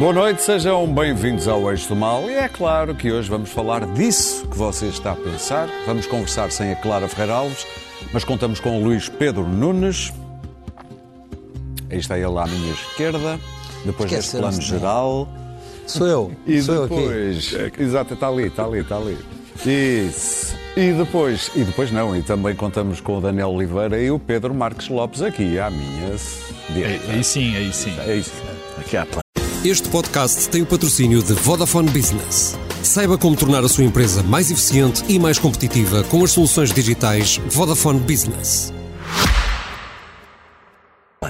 Boa noite, sejam bem-vindos ao Eixo do Mal. E é claro que hoje vamos falar disso que você está a pensar. Vamos conversar sem a Clara Ferreira Alves, mas contamos com o Luís Pedro Nunes. Aí está ele à minha esquerda. Depois deste plano geral. Sou eu. E Sou eu aqui. depois. Exato, está ali, está ali, está ali. Isso. E depois, e depois não, e também contamos com o Daniel Oliveira e o Pedro Marques Lopes aqui à minha direita. Aí sim, aí sim. É isso. Aqui pla- Este podcast tem o patrocínio de Vodafone Business. Saiba como tornar a sua empresa mais eficiente e mais competitiva com as soluções digitais Vodafone Business.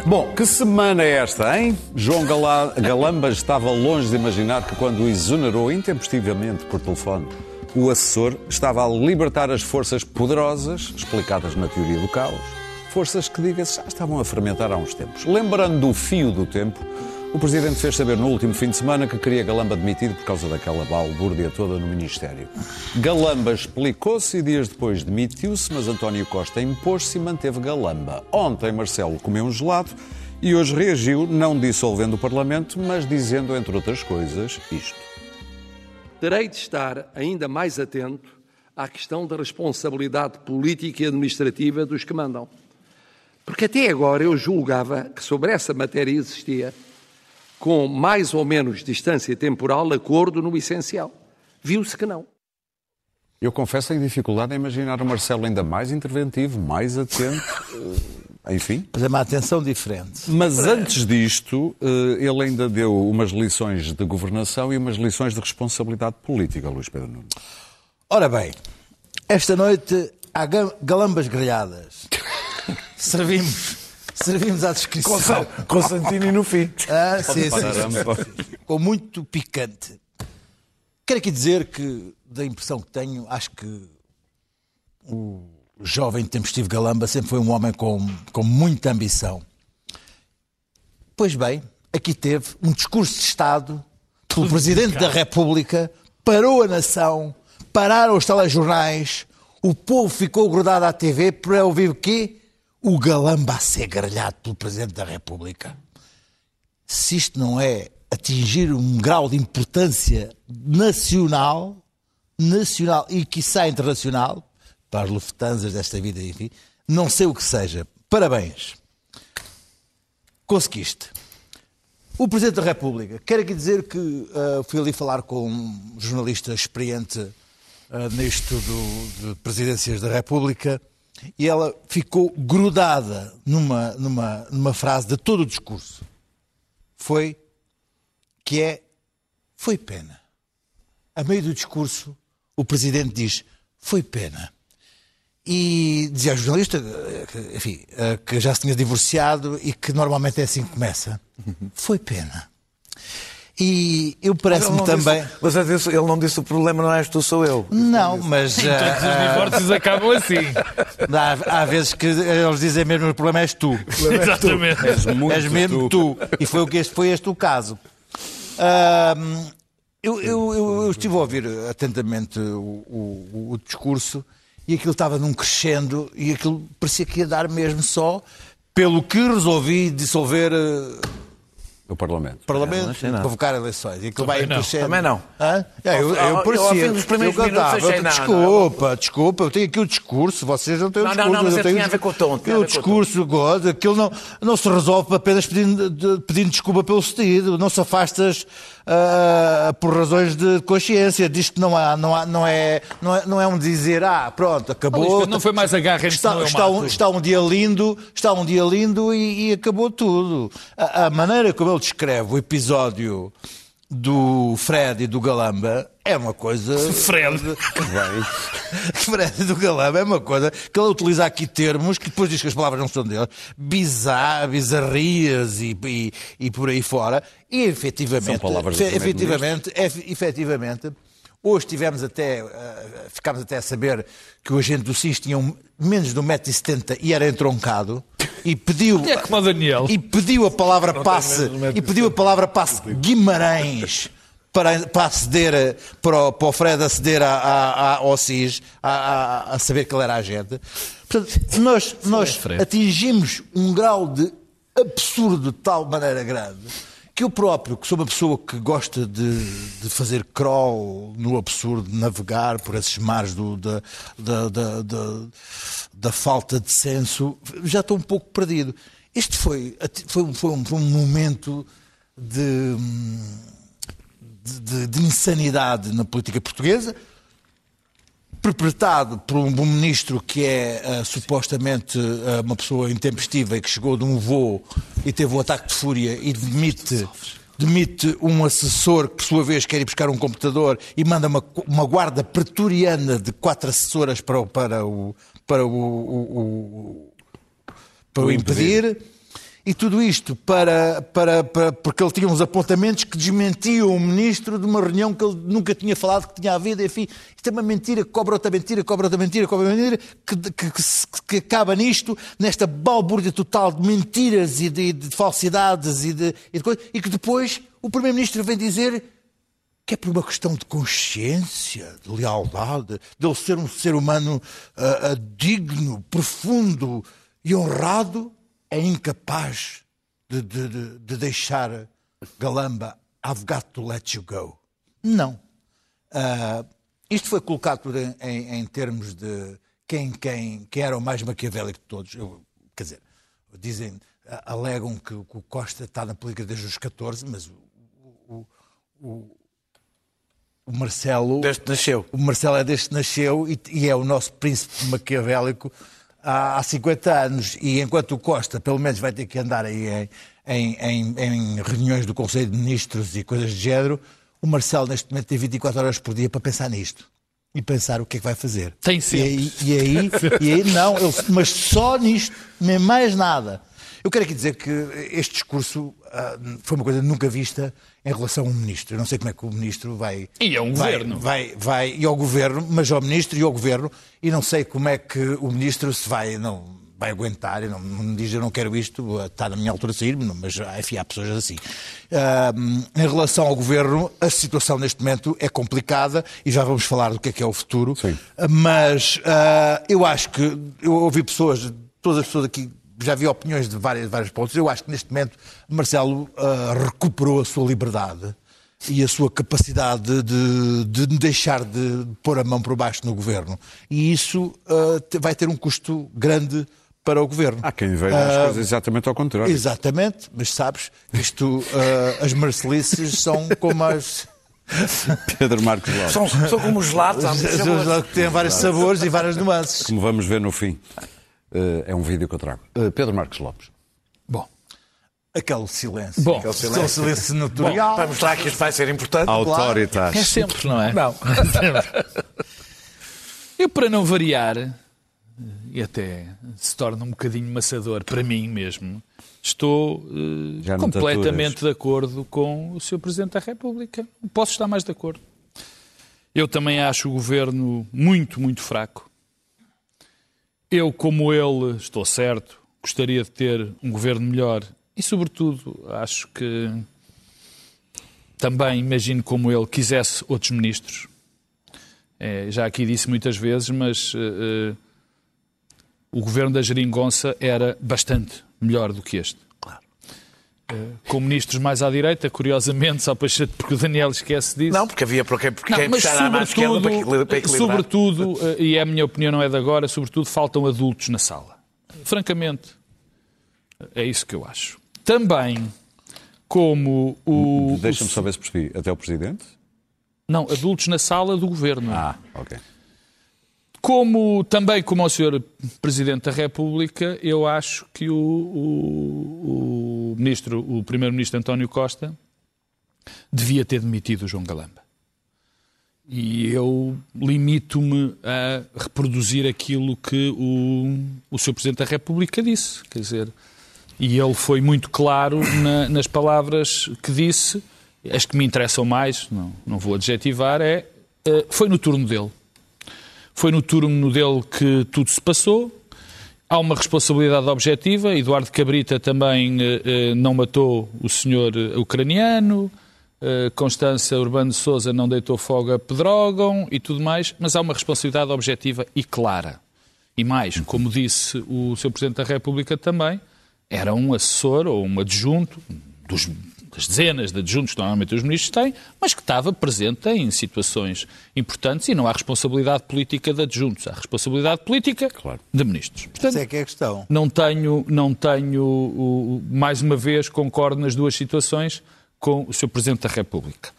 Bom, que semana é esta, hein? João Gala- Galamba estava longe de imaginar que quando o exonerou intempestivamente por telefone, o assessor estava a libertar as forças poderosas, explicadas na teoria do caos, forças que, diga-se, já estavam a fermentar há uns tempos. Lembrando do fio do tempo, o Presidente fez saber no último fim de semana que queria Galamba demitido por causa daquela balbúrdia toda no Ministério. Galamba explicou-se e dias depois demitiu-se, mas António Costa impôs-se e manteve Galamba. Ontem Marcelo comeu um gelado e hoje reagiu, não dissolvendo o Parlamento, mas dizendo, entre outras coisas, isto. terei de estar ainda mais atento à questão da responsabilidade política e administrativa dos que mandam. Porque até agora eu julgava que sobre essa matéria existia, com mais ou menos distância temporal, acordo no essencial. Viu-se que não. Eu confesso que tenho dificuldade em imaginar o Marcelo ainda mais interventivo, mais atento, eh, enfim. Mas é uma atenção diferente. Mas antes disto, eh, ele ainda deu umas lições de governação e umas lições de responsabilidade política, Luís Pedro Nunes. Ora bem, esta noite há ga- galambas grelhadas. servimos, servimos à descrição. Com Santini no fim. Ah, sim, sim, com muito picante. Quero aqui dizer que, da impressão que tenho, acho que o jovem tempestivo Galamba sempre foi um homem com, com muita ambição. Pois bem, aqui teve um discurso de Estado pelo Presidente da República, parou a nação, pararam os telejornais, o povo ficou grudado à TV para ouvir o quê? O Galamba a ser grelhado pelo Presidente da República se isto não é atingir um grau de importância nacional, nacional e quiçá internacional, para as Lufthansas desta vida, enfim, não sei o que seja. Parabéns. Conseguiste. O Presidente da República, quero aqui dizer que ah, fui ali falar com um jornalista experiente ah, nisto do, de presidências da República e ela ficou grudada numa, numa, numa frase de todo o discurso foi que é foi pena. A meio do discurso, o presidente diz foi pena. E dizia ao jornalista, que, enfim, eh, que já se tinha divorciado e que normalmente é assim que começa. Foi pena. E eu parece-me também. disse- mas ele disse- ele não disse o problema não és tu, sou eu. Não, mas Todos os ah, divórcios acabam assim. há, há vezes que eles dizem mesmo o problema és tu. Exatamente. És mesmo tu. E foi, o que este, foi este o caso. Ahm, eu, eu- eu- eu estive a ouvir atentamente o, o- o discurso e aquilo estava num crescendo e aquilo parecia que ia dar mesmo só pelo que resolvi dissolver eh, O Parlamento. o Parlamento, não achei nada. convocar eleições. E aquilo vai não. crescendo. Também não. Hã? É, eu, eu parecia. primeiros eu cantava. não, desculpa, desculpa, eu tenho aqui o discurso, vocês não têm o Não, não, discurso. não, mas eu eu tenho a ver com o tom, O discurso, God, aquilo não, não se resolve apenas pedindo, de- pedindo desculpa pelo cedido, não se afastas ah, por razões de consciência, diz que não, há, não, há, não, é, não, é, não é um dizer, ah, pronto, acabou. Não foi mais agarrem-se, Está, não eu está, um, está um dia lindo, está um dia lindo e, e acabou tudo. A, a maneira como ele descreve o episódio do Fred e do Galamba é uma coisa. Fred. Fred do Galamba é uma coisa que ele utiliza aqui termos que depois diz que as palavras não são dele, bizarro, bizarrias e, e, e por aí fora. E efetivamente, São palavras do efetivamente, efe- efetivamente, Hoje tivemos até, eh, ficámos até a saber que o agente do SIS tinha um- menos de 1,70m e era entroncado e pediu, É como o Daniel. e pediu a palavra passe e pediu a palavra passe Guimarães para, para aceder a- para o, para o Fred aceder a, a, a- ao SIS a, a- a saber que ele era agente. Portanto, nós, nós Fred. atingimos um grau de absurdo de tal maneira grande que eu próprio, que sou uma pessoa que gosta de, de fazer crawl no absurdo, de navegar por esses mares do- da, da, da, da- da falta de senso, já estou um pouco perdido. Este foi, foi, um- foi um, foi um momento de, de, de- de insanidade na política portuguesa, perpetrado por um, ministro que é ah, supostamente ah, uma pessoa intempestiva e que chegou de um voo e teve um ataque de fúria e demite, demite um assessor que, por sua vez, quer ir buscar um computador e manda uma, uma guarda pretoriana de quatro assessoras para, o- para o. Para o, o- o- para o impedir. E tudo isto para, para, para- porque ele tinha uns apontamentos que desmentiam o ministro de uma reunião que ele nunca tinha falado que tinha havido. Enfim, isto é uma mentira, cobra outra mentira, cobra outra mentira, cobra outra mentira, que, que- que que acaba nisto, nesta balbúrdia total de mentiras e de, de falsidades e de, e de coisas, e que depois o primeiro-ministro vem dizer que é por uma questão de consciência, de lealdade, de ele ser um ser humano ah, ah, digno, profundo e honrado, é incapaz de, de- de- de deixar Galamba I've got to let you go. Não. Ah, isto foi colocado em, em- em termos de quem, quem, quem era o mais maquiavélico de todos. Eu, quer dizer, dizem, alegam que, que o Costa está na política desde os 14, mas o, o- o- o Marcelo. Desde que nasceu. O Marcelo é desde que nasceu e, e é o nosso príncipe maquiavélico há, há 50 anos. E enquanto o Costa, pelo menos, vai ter que andar aí em, em- em- reuniões do Conselho de Ministros e coisas de género, o Marcelo, neste momento, tem 24 horas por dia para pensar nisto. E pensar o que é que vai fazer. Tem E sempre. aí, e aí, e aí não, ele- mas só nisto, nem mais nada. Eu quero aqui dizer que este discurso ah, foi uma coisa nunca vista em relação a um ministro. Eu não sei como é que o ministro vai. E a um vai, governo. Vai, vai, e ao governo, mas ao ministro e ao governo, e não sei como é que o ministro se vai. Não, vai aguentar, e não, não me diz eu não quero isto, está na minha altura de sair, mas ah, enfim, há pessoas assim. Ah, em relação ao governo, a situação neste momento é complicada e já vamos falar do que é que é o futuro. Sim. Mas ah, eu acho que eu ouvi pessoas, todas as pessoas aqui, já vi opiniões de vários, vários pontos. Eu acho que neste momento Marcelo ah, recuperou a sua liberdade e a sua capacidade de, de deixar de pôr a mão por baixo no governo. E isso te- vai ter um custo grande para o governo. Há quem veja as Ah, coisas exatamente ao contrário. Exatamente, mas sabes que isto, as marcelices são como as. Pedro Marcos Lopes. São, são como os lados. há muitos sabores. que têm vários sabores e várias nuances. Como vamos ver no fim. Eh, é um vídeo que eu trago. Eh, Pedro Marcos Lopes. Bom, Aquele silêncio. Bom. Aquele silêncio, silêncio natural. Para mostrar que isto vai ser importante. Autoritas. é sempre, não é? Não. Eu, para não variar, e até se torna um bocadinho maçador para mim mesmo, estou eh, te completamente de acordo com o Sr. Presidente da República. Não Posso estar mais de acordo. Eu também acho o governo muito, muito fraco. Eu, como ele, estou certo, gostaria de ter um governo melhor e, sobretudo, acho que também imagino como ele quisesse outros ministros. É, já aqui disse muitas vezes, mas eh, eh, o governo da Geringonça era bastante melhor do que este. Com ministros mais à direita, curiosamente, só para, porque o Daniel esquece disso. Não, porque havia porque, porque Não, quem mas puxar a mão esquerda para, para equilibrar. sobretudo, eh, e é a minha opinião não é de agora, sobretudo faltam adultos na sala. Francamente, é isso que eu acho. Também, como o... Deixa-me só ver se percebi. Até o Presidente? Não, adultos na sala do governo. Ah, ok. Como também como ao Sr. Presidente da República, eu acho que o, o, o ministro, o Primeiro-Ministro António Costa devia ter demitido o João Galamba. E eu limito-me a reproduzir aquilo que o, o Sr. Presidente da República disse. Quer dizer, e ele foi muito claro na- nas palavras que disse. As que me interessam mais, não, não vou adjetivar, é eh, foi no turno dele. Foi no turno dele que tudo se passou. Há uma responsabilidade objetiva. Eduardo Cabrita também eh, eh, não matou o senhor eh, ucraniano. Eh, Constança Urbano de Souza não deitou fogo a Pedrógão e tudo mais. Mas há uma responsabilidade objetiva e clara. E mais, como disse o Sr. Presidente da República também, era um assessor ou um adjunto dos, das dezenas de adjuntos que normalmente os ministros têm, mas que estava presente em situações importantes e não há responsabilidade política de adjuntos, há responsabilidade política de ministros. Portanto, Essa é que é a questão. não tenho, não tenho, mais uma vez, concordo nas duas situações com o Sr. Presidente da República.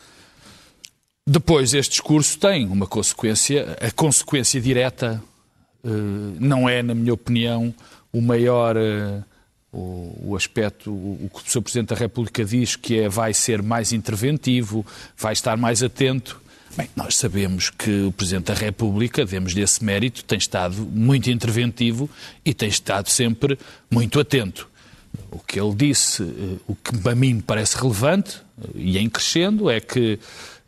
Depois, este discurso tem uma consequência, a consequência direta eh, não é, na minha opinião, o maior eh, o, o aspecto, o, o que o Sr. Presidente da República diz que é vai ser mais interventivo, vai estar mais atento. Bem, nós sabemos que o Presidente da República, demos-lhe esse mérito, tem estado muito interventivo e tem estado sempre muito atento. O que ele disse, eh, o que a mim me parece relevante, eh, e em crescendo, é que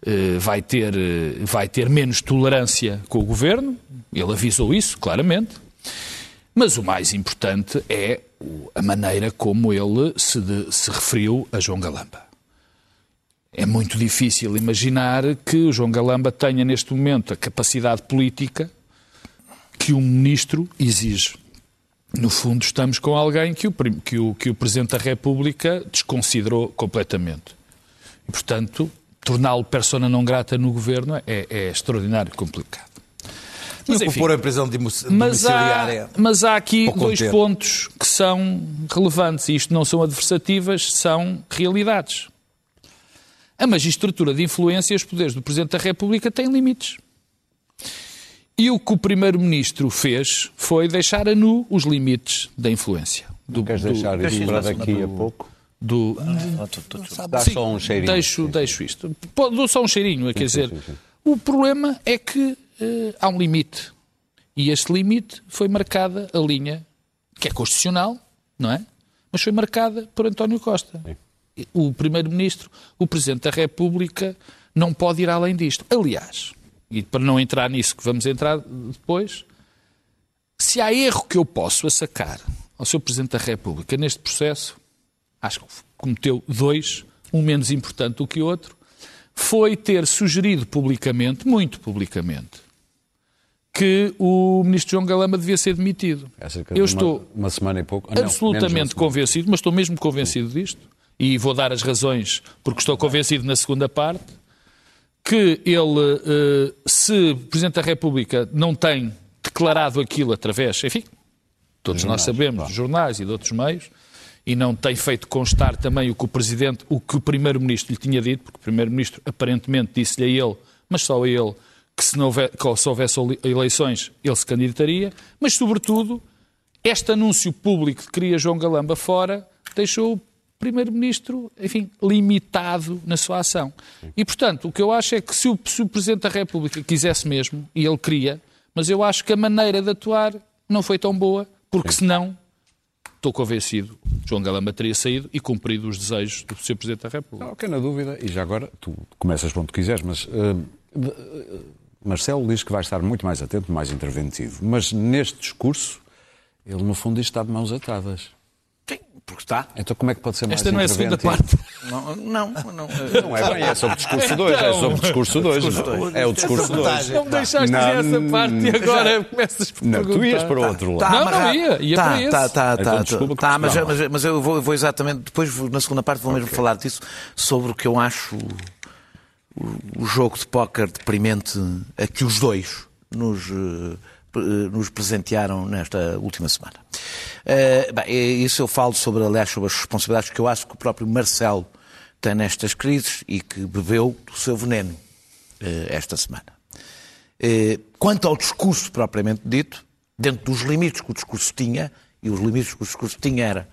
eh, vai ter, vai ter menos tolerância com o governo. Ele avisou isso, claramente. Mas o mais importante é a maneira como ele se, de- se referiu a João Galamba. É muito difícil imaginar que o João Galamba tenha neste momento a capacidade política que um ministro exige. No fundo, estamos com alguém que o, que o, que o Presidente da República desconsiderou completamente. E, portanto, torná-lo persona não grata no governo é, é extraordinário complicado. Mas enfim. pôr em prisão dimu- Mas há, mas há aqui dois conter. pontos que são relevantes, e isto não são adversativas, são realidades. A magistratura de influência e os poderes do Presidente da República têm limites. E o que o Primeiro-Ministro fez foi deixar a nu os limites da influência. Do, Queres do- deixar isso para daqui a pouco? do, Dá Sim, só um cheirinho. Deixo, deixo isto. Dou só um cheirinho, quer dizer, sim, sim. o problema é que eh, há um limite. E este limite foi marcada a linha, que é constitucional, não é? Mas foi marcada por António Costa. O Primeiro-Ministro, o Presidente da República, não pode ir além disto. Aliás, e para não entrar nisso que vamos entrar depois, se há erro que eu posso assacar ao Sr. Presidente da República neste processo, acho que cometeu dois, um menos importante do que o outro, foi ter sugerido publicamente, muito publicamente, que o ministro João Galamba devia ser demitido. De Eu uma- estou Uma semana e pouco. Ah, absolutamente convencido, mas estou mesmo convencido disto, e vou dar as razões porque estou convencido na segunda parte, que ele, eh, se o Presidente da República não tem declarado aquilo através, enfim, todos nós sabemos, dos jornais e de outros meios, e não tem feito constar também o que o Presidente, o que o Primeiro-Ministro lhe tinha dito, porque o Primeiro-Ministro aparentemente disse-lhe a ele, mas só a ele, que se, não houver, que se houvesse eleições ele se candidataria, mas sobretudo este anúncio público de que queria João Galamba fora deixou o Primeiro-Ministro, enfim, limitado na sua ação. E, portanto, o que eu acho é que se o, se o Presidente da República quisesse mesmo, e ele queria, mas eu acho que a maneira de atuar não foi tão boa, porque senão, estou convencido, João Galamba teria saído e cumprido os desejos do Sr. Presidente da República. Ok, na dúvida, e já agora, tu começas onde quiseres, mas eh, Marcelo diz que vai estar muito mais atento, mais interventivo. Mas neste discurso, ele no fundo diz que está de mãos atadas. Sim, porque está. Então como é que pode ser mais Esta não é a segunda interventivo? parte. Não, não, não. Não é bem, é sobre o discurso 2, é sobre o discurso 2. É o discurso 2. Não me deixaste Não, dizer essa parte e agora começas por Não, tu ias para o outro lado. Tá Não, não ia, ia tá, para esse. Tá, tá, Então, tá, desculpa tá, mas, mas, mas eu vou, vou exatamente, depois na segunda parte vou mesmo falar disso, sobre o que eu acho o, jogo de póquer deprimente a que os dois nos, eh, eh, nos presentearam nesta última semana. Eh, bem, isso eu falo sobre, aliás, sobre as responsabilidades que eu acho que o próprio Marcelo tem nestas crises e que bebeu do seu veneno eh, esta semana. Eh, Quanto ao discurso propriamente dito, dentro dos limites que o discurso tinha, e os limites que o discurso tinha era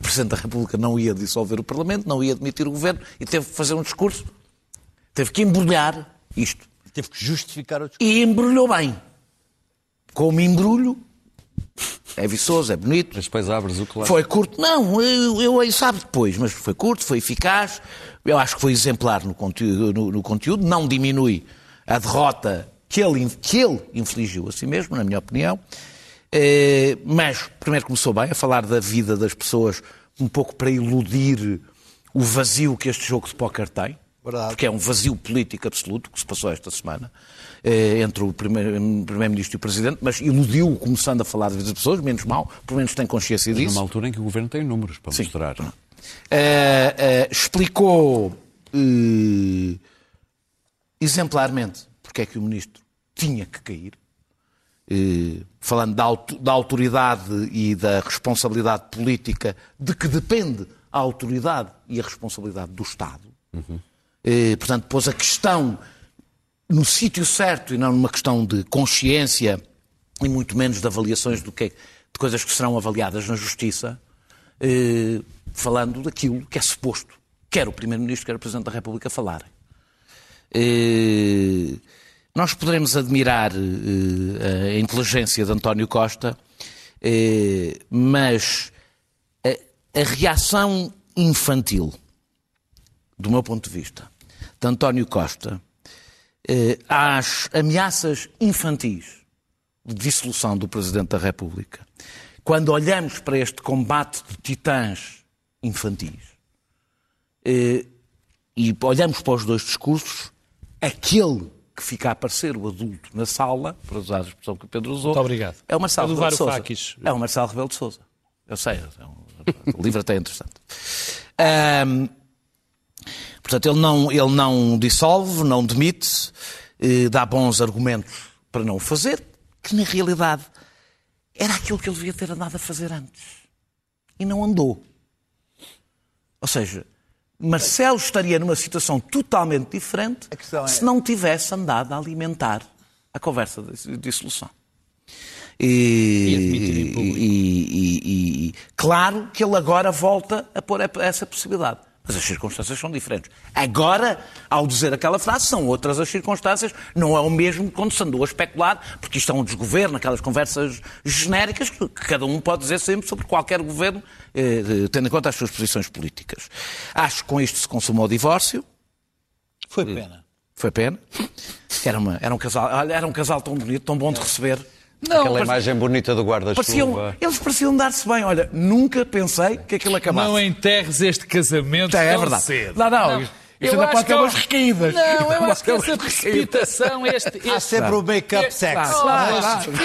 o Presidente da República não ia dissolver o Parlamento, não ia demitir o Governo e teve que fazer um discurso, teve que embrulhar isto. Teve que justificar o discurso. E embrulhou bem. Como embrulho, é viçoso, é bonito, Mas depois abres o claro. foi curto? Não, eu, eu aí sabe depois, mas foi curto, foi eficaz. Eu acho que foi exemplar no conteúdo, no, no conteúdo não diminui a derrota que ele, que ele infligiu a si mesmo, na minha opinião. Eh, mas primeiro começou bem a falar da vida das pessoas, um pouco para iludir o vazio que este jogo de póquer tem. Verdade. Porque é um vazio político absoluto que se passou esta semana eh, entre o primeiro- Primeiro-Ministro e o Presidente, mas iludiu começando a falar da vida das pessoas, menos mal, pelo menos tem consciência disso. Numa altura em que o governo tem números para Sim. mostrar. Eh, eh, explicou eh, exemplarmente porque é que o ministro tinha que cair, falando da, auto- da autoridade e da responsabilidade política de que depende a autoridade e a responsabilidade do Estado. Eh, portanto, pôs a questão no sítio certo e não numa questão de consciência e muito menos de avaliações do que é- de coisas que serão avaliadas na Justiça, eh, falando daquilo que é suposto, quer o Primeiro-Ministro, quer o Presidente da República falarem. Eh, nós poderemos admirar eh, a inteligência de António Costa, eh, mas a, a reação infantil, do meu ponto de vista, de António Costa eh, às ameaças infantis de dissolução do Presidente da República, quando olhamos para este combate de titãs infantis eh, e olhamos para os dois discursos, aquele que fica a aparecer o adulto na sala, para usar a expressão que o Pedro usou, Muito obrigado. é o Marcelo Rebelo de Sousa. É o Marcelo Rebelo de Sousa. Eu sei, é um- o livro até é interessante. Ahm, portanto, ele não, ele não dissolve, não demite, eh, dá bons argumentos para não o fazer, que na realidade era aquilo que ele devia ter andado a fazer antes. E não andou. Ou seja, Marcelo estaria numa situação totalmente diferente é- se não tivesse andado a alimentar a conversa de dissolução. E, e- e- e- claro que ele agora volta a pôr essa possibilidade. Mas as circunstâncias são diferentes. Agora, ao dizer aquela frase, são outras as circunstâncias. Não é o mesmo quando se andou a especular, porque isto é um desgoverno, aquelas conversas genéricas que cada um pode dizer sempre sobre qualquer governo, eh, tendo em conta as suas posições políticas. Acho que com isto se consumou o divórcio. Foi pena. Foi pena. Era, uma- era um casal, era um casal tão bonito, tão bom de receber. Não, Aquela parece- imagem bonita do Pareciam, guarda-chuva. eles pareciam dar-se bem. Olha, nunca pensei que aquilo acabasse. Não enterres este casamento É, é tão verdade. cedo. Não, não, isto eu ainda acho pode ter que há- umas recaídas. Não, eu acho que essa precipitação, este, este, Há sempre o make-up este- sex. Claro,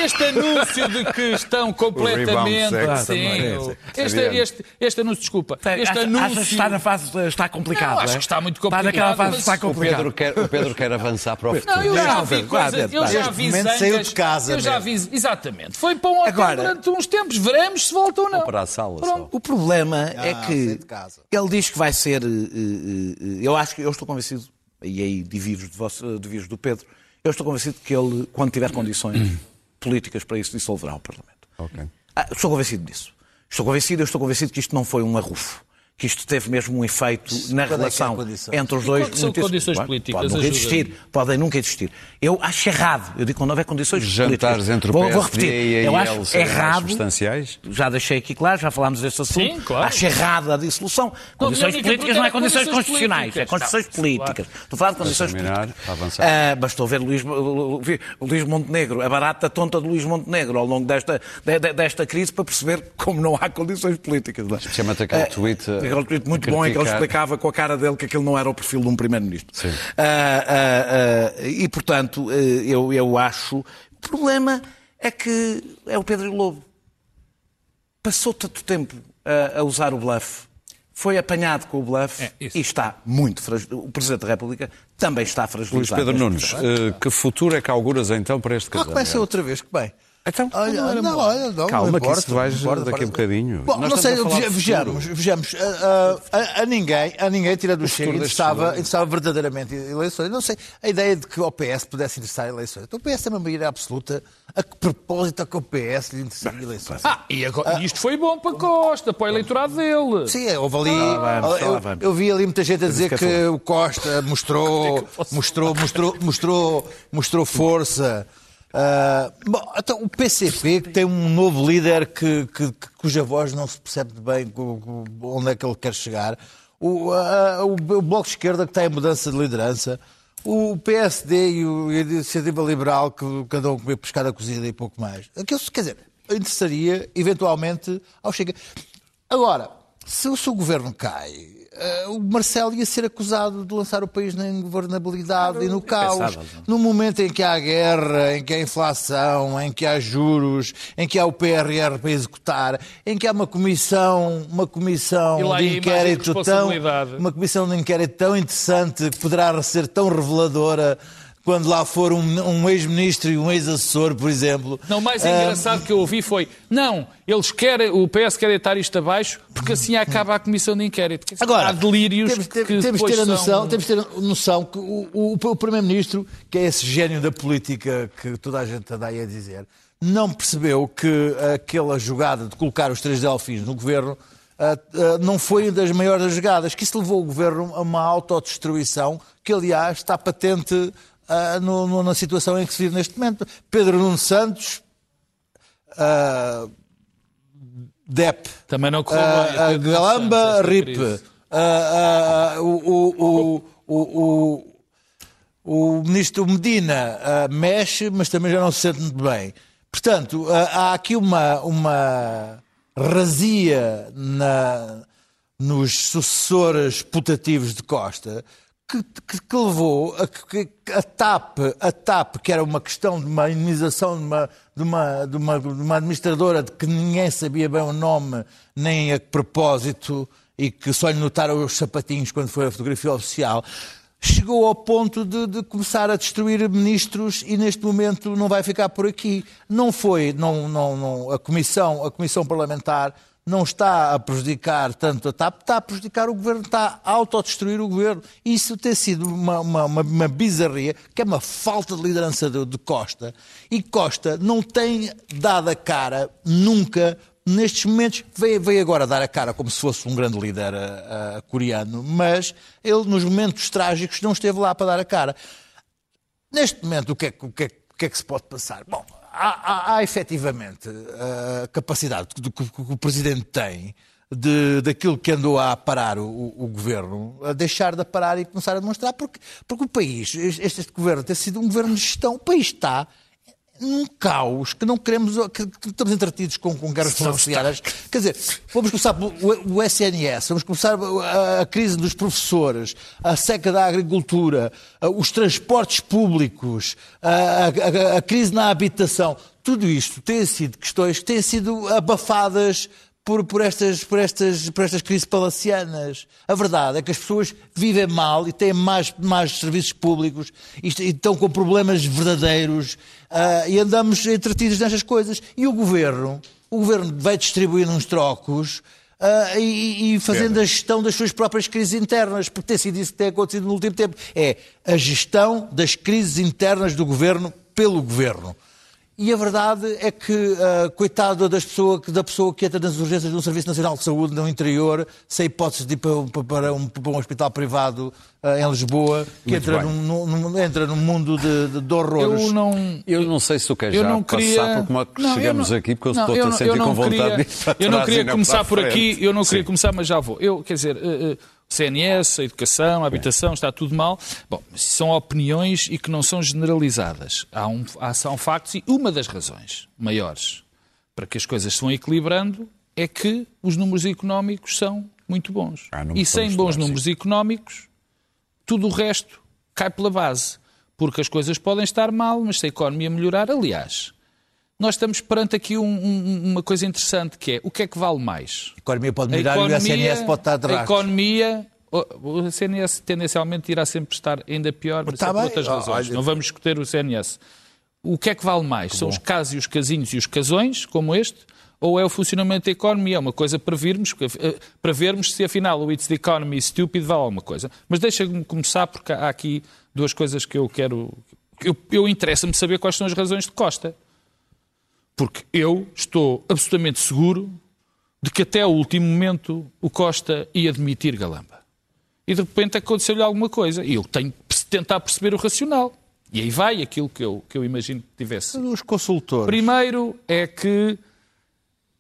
este anúncio de que estão completamente. Sim, este, este, este anúncio, desculpa. Este anúncio. Está na fase, está complicado, Não, acho é? que está muito Está naquela complicado, fase, mas está O complicado. Pedro, quer, o Pedro quer avançar para o futuro. Não, eu já Não, vi coisas, eu já vi saiu de casa Eu já mesmo. vi, exatamente. Foi para um hotel Agora- durante uns tempos, veremos se volta ou não. para a sala Pronto. O problema é Ah, que ele diz que vai ser. eh, eh, eh, eu acho que eu estou convencido, e aí divido de vosso- divido do Pedro, eu estou convencido que ele, quando tiver condições políticas para isso, dissolverá o Parlamento. Ok. Ah, estou convencido disso. Estou convencido, eu estou convencido que isto não foi um arrufo. Que isto teve mesmo um efeito na quando é há relação condições? entre os dois. são condições políticas? Pode nunca Ajuda-me. existir. Podem nunca existir. Eu acho errado. Eu digo quando houver condições Jantares políticas. entre o vou, PSD vou repetir. e a eu acho errado. substanciais? Já deixei aqui claro, já falámos deste assunto. Sim, claro. Acho errado a dissolução. Condições única políticas não é condições condições constitucionais, é condições políticas. Estou a falar de condições terminar, políticas. Ah, bastou ver Luís, Luís Montenegro, a barata tonta de Luís Montenegro ao longo desta, de- de- desta crise para perceber como não há condições políticas. não é? Especialmente aquele Ah, tweet, Aquele tweet muito bom em que ele explicava com a cara dele que aquilo não era o perfil de um primeiro-ministro. Sim. Ah, ah, ah, e, portanto, eh, eu, eu acho... O problema é que é o Pedro Lobo passou tanto tempo a, a usar o bluff, foi apanhado com o bluff É, e está muito fragilizado. O Presidente da República também está fragilizado. Luís Pedro Nunes, eh, que futuro é que auguras então para este Ah, casamento? começa outra vez, que bem. Então, Olha, não não, olha, não, Calma, não que importa, isso vais importa, daqui a um importa. bocadinho. Bom, Nós não sei, a vejamos, vejamos. ah, ah, a, a ninguém, a ninguém, tirando o Chega, interessava, interessava verdadeiramente eleições. Não sei, a ideia de que o PS pudesse interessar eleições. Então o PS tem uma maioria absoluta. A que propósito é que o PS lhe interessar eleições? Ah, e agora, isto foi bom para Costa, para o eleitorado dele. Sim, é, houve ali. vamos, lá eu, vamos. eu vi ali muita gente a dizer que é que o Costa mostrou, mostrou, mostrou, mostrou, mostrou força. Ah, bom, então o PCP que tem um novo líder que, que- que- cuja voz não se percebe bem onde é que ele quer chegar. O, ah, o- o Bloco de Esquerda que está em mudança de liderança. o PSD e o- e a Iniciativa Liberal que cada um comer pescada cozida e pouco mais. Aquilo, quer dizer, interessaria eventualmente ao Chega. Agora, se o seu governo cai, eh, o Marcelo ia ser acusado de lançar o país na ingovernabilidade e no caos. pensável, não? No momento em que há guerra, em que há inflação, em que há juros, em que há o PRR para executar, em que há uma comissão, uma comissão de inquérito tão, uma comissão de inquérito tão interessante que poderá ser tão reveladora quando lá for um, um ex-ministro e um ex-assessor, por exemplo. Não, o mais Ah, engraçado que eu ouvi foi: não, eles querem, o PS quer deitar isto abaixo porque assim acaba a comissão de inquérito. Agora, há delírios temos, que temos ter a noção, são... temos de ter a noção que o, o- o Primeiro-Ministro, que é esse gênio da política que toda a gente anda aí a dizer, não percebeu que aquela jogada de colocar os três delfins no governo ah, ah, não foi das maiores das jogadas, que isso levou o governo a uma autodestruição que, aliás, está patente ah, no- no- na situação em que se vive neste momento. Pedro Nuno Santos, ah, DEP, Também não correu bem. a, a Pedro Galamba esta RIP, o, o, o, o, o, o ministro Medina ah, mexe, mas também já não se sente muito bem. Portanto, ah, há aqui uma, uma razia na, nos sucessores putativos de Costa que, que- que levou a que a TAP, a TAP, que era uma questão de uma indemnização de uma, de uma, de uma, de uma administradora de que ninguém sabia bem o nome nem a que propósito e que só lhe notaram os sapatinhos quando foi a fotografia oficial, chegou ao ponto de, de começar a destruir ministros e neste momento não vai ficar por aqui. Não foi, não, não, não, a comissão, a comissão parlamentar não está a prejudicar tanto a TAP, está a prejudicar o governo, está a autodestruir o governo. Isso tem sido uma, uma, uma, bizarria, que é uma falta de liderança de, de Costa. E Costa não tem dado a cara nunca nestes momentos, veio, agora dar a cara como se fosse um grande líder ah, coreano, mas ele nos momentos trágicos não esteve lá para dar a cara. Neste momento, o que é, o que é, o que, é que se pode passar? Bom, há, há, há efetivamente a capacidade que, que- que o Presidente tem de, daquilo que andou a parar o, o governo, a deixar de parar e começar a demonstrar, porque, porque o país, este, este governo tem sido um governo de gestão, o país está num caos que não queremos, que, que estamos entretidos com, com guerras financeiras. Quer dizer, vamos começar o, o SNS, vamos começar a, a crise dos professores, a seca da agricultura, a- os transportes públicos, a, a- a crise na habitação. Tudo isto tem sido questões que têm sido abafadas por, por, estas, por, estas, por estas crises palacianas. A verdade é que as pessoas vivem mal e têm mais, mais serviços públicos e, est- estão com problemas verdadeiros ah, e andamos entretidos nestas coisas. E o governo, o governo vai distribuindo uns trocos ah, e, e fazendo a gestão das suas próprias crises internas, porque tem sido isso que tem acontecido no último tempo. É a gestão das crises internas do governo pelo governo. E a verdade é que, ah, coitado das pessoa, da pessoa que entra nas urgências do Serviço Nacional de Saúde no interior, sem hipótese de ir para, para um, para um hospital privado ah, em Lisboa, que Muito entra num, num- entra num mundo de, de, de horrores. Eu não. Eu não sei se tu queres Eu já não queria. passar por como é que Não, chegamos não- aqui, porque eu não, estou-te a sentir com vontade queria- de ir para Eu não queria começar por aqui, eu não queria Sim. começar, mas já vou. Eu, quer dizer, o CNS, a educação, a habitação, está tudo mal. Bom, são opiniões e que não são generalizadas. Há, um, há são factos e uma das razões maiores para que as coisas se vão equilibrando é que os números económicos são muito bons. E sem bons números económicos, tudo o resto cai pela base. Porque as coisas podem estar mal, mas se a economia melhorar, aliás, nós estamos perante aqui um- um- uma coisa interessante, que é o que é que vale mais? A economia pode melhorar e o SNS pode estar a atrás. economia, o CNS tendencialmente irá sempre estar ainda pior, mas Tá é por outras Ah, razões. olha- Não vamos discutir o CNS. O que é que vale mais? São os casos e os casinhos e os casões, como este, ou é o funcionamento da economia? É uma coisa para vermos, eh, para vermos se afinal o It's the Economy Stupid vale alguma coisa. Mas deixa-me começar porque há aqui duas coisas que eu quero... Eu, eu interessa-me saber quais são as razões de Costa. Porque eu estou absolutamente seguro de que até o último momento o Costa ia demitir Galamba. E de repente aconteceu-lhe alguma coisa. E eu tenho que tentar perceber o racional. E aí vai aquilo que eu, que eu imagino que tivesse. Os consultores. Primeiro é que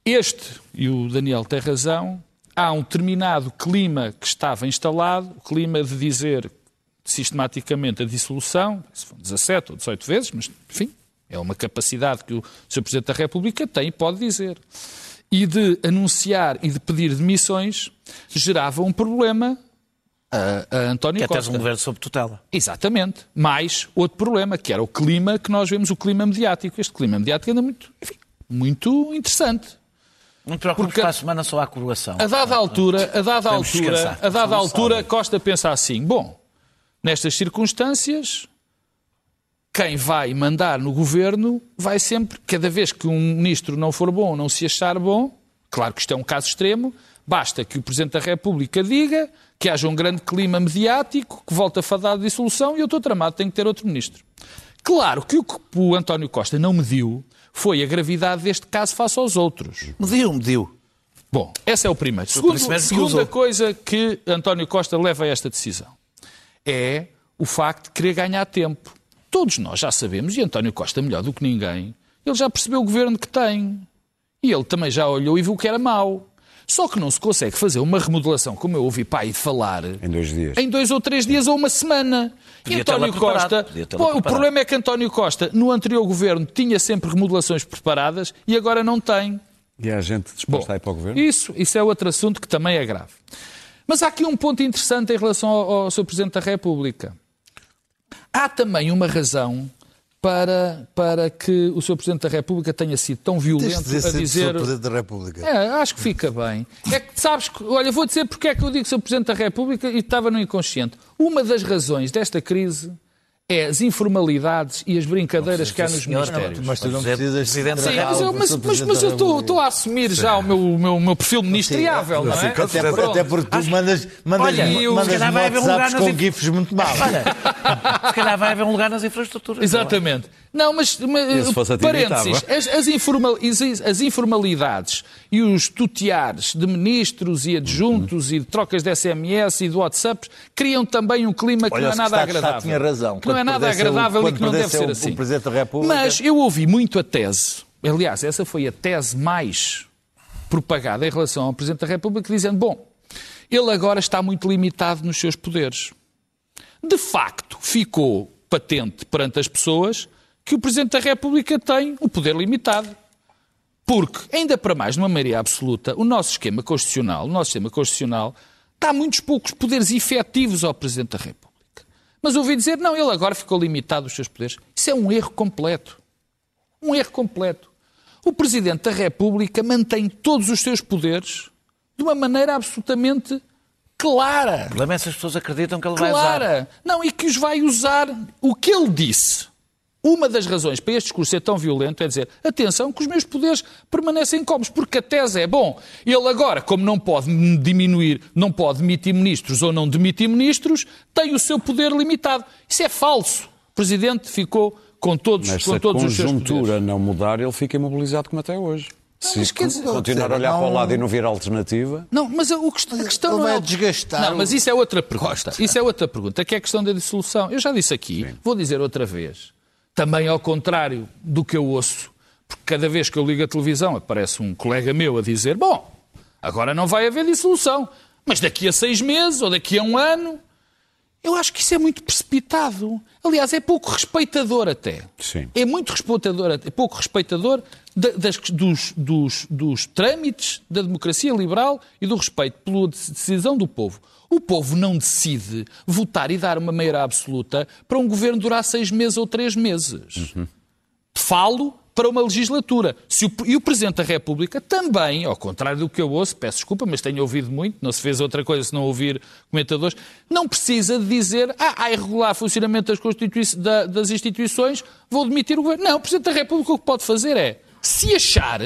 este, e o Daniel tem razão, há um determinado clima que estava instalado, o clima de dizer sistematicamente a dissolução, se for 17 ou 18 vezes, mas, enfim, é uma capacidade que o Sr. Presidente da República tem e pode dizer. E de anunciar e de pedir demissões gerava um problema a, a António Que é Costa. tens um governo sob tutela. Exatamente. Mais outro problema, que era o clima que nós vemos, o clima mediático. Este clima mediático anda muito, enfim, muito interessante. Não te preocupes, Porque- para a semana só há coroação. A dada altura, a dada altura, a dada altura. Costa pensa assim: bom, nestas circunstâncias, quem vai mandar no governo vai sempre, cada vez que um ministro não for bom, não se achar bom, claro que isto é um caso extremo, basta que o Presidente da República diga que haja um grande clima mediático, que volta a fadar de dissolução e eu estou tramado, tenho que ter outro ministro. Claro que o que o António Costa não mediu foi a gravidade deste caso face aos outros. Mediu, mediu. Bom, esse é o primeiro. Segundo, que segunda coisa que António Costa leva a esta decisão é o facto de querer ganhar tempo. Todos nós já sabemos, e António Costa melhor do que ninguém, ele já percebeu o governo que tem. E ele também já olhou e viu que era mau. Só que não se consegue fazer uma remodelação, como eu ouvi pai falar, Em dois dias. em dois ou três dias ou uma semana. Podia e António Costa. Pô, o problema é que António Costa, no anterior governo, tinha sempre remodelações preparadas e agora não tem. E há gente disposta Bom, a ir para o governo? Isso, isso é outro assunto que também é grave. Mas há aqui um ponto interessante em relação ao, ao Sr. Presidente da República. Há também uma razão para, para que o Sr. Presidente da República tenha sido tão violento a dizer. Presidente da República. É, acho que fica bem. É que sabes que, olha, vou dizer porque é que eu digo sou Presidente da República e estava no inconsciente. Uma das razões desta crise é as informalidades e as brincadeiras que há nos ministérios. Mas tu não Presidente- precisas... Presidente da Sim, mas eu, mas, mas- mas eu estou a assumir já o meu, o meu, perfil ministriável, não é? Até, por- até porque tu mandas, mandas, Olha, eu- mandas se calhar vai haver um lugar WhatsApps nas com gifs muito maus. Olha, se calhar vai haver um lugar nas infraestruturas. Exatamente. Não, mas, ti, parênteses, as, as, informal- as- as informalidades e os tuteares de ministros e adjuntos e de trocas de SMS e de WhatsApps criam também um clima que Olha, não é o nada agradável. tinha razão. Que não é nada ser o- agradável e que não deve ser o- assim. o Mas eu ouvi muito a tese, aliás, essa foi a tese mais propagada em relação ao Presidente da República, dizendo, bom, ele agora está muito limitado nos seus poderes. De facto, ficou patente perante as pessoas que o Presidente da República tem um poder limitado. Porque, ainda para mais, numa maioria absoluta, o nosso esquema constitucional, o nosso sistema constitucional, dá muitos poucos poderes efetivos ao Presidente da República. Mas ouvi dizer, não, ele agora ficou limitado os seus poderes. Isso é um erro completo. Um erro completo. O Presidente da República mantém todos os seus poderes de uma maneira absolutamente clara O problema é se as pessoas acreditam que ele vai usar. clara. Não, e que os vai usar. O que ele disse. Uma das razões para este discurso ser tão violento é dizer: atenção, que os meus poderes permanecem como porque a tese é bom. Ele agora, como não pode diminuir, não pode demitir ministros ou não demitir ministros, tem o seu poder limitado. Isso é falso. O Presidente ficou com todos, Mas se com a todos os seus conjuntura poderes. não mudar, ele fica imobilizado como até hoje. Se mas quer dizer- continuar a olhar para o lado e não vir alternativa, Não, mas o a questão não é... desgastar Não, mas isso é outra pergunta. Isso é outra pergunta, que é a questão da dissolução. Eu já disse aqui, vou dizer outra vez. Também ao contrário do que eu ouço, porque cada vez que eu ligo a televisão aparece um colega meu a dizer bom, agora não vai haver dissolução, mas daqui a seis meses ou daqui a um ano... Eu acho que isso é muito precipitado. Aliás, é pouco respeitador até. Sim. É muito respeitador, é pouco respeitador da- das- dos, dos- dos trâmites da democracia liberal e do respeito pela decisão do povo. O povo não decide votar e dar uma maioria absoluta para um governo durar seis meses ou três meses. Falo para uma legislatura. O- e o Presidente da República também, ao contrário do que eu ouço, peço desculpa, mas tenho ouvido muito, não se fez outra coisa se não ouvir comentadores, não precisa de dizer, ah, há irregular funcionamento das, da- das instituições, vou demitir o governo. Não, o Presidente da República o que pode fazer é, se achar,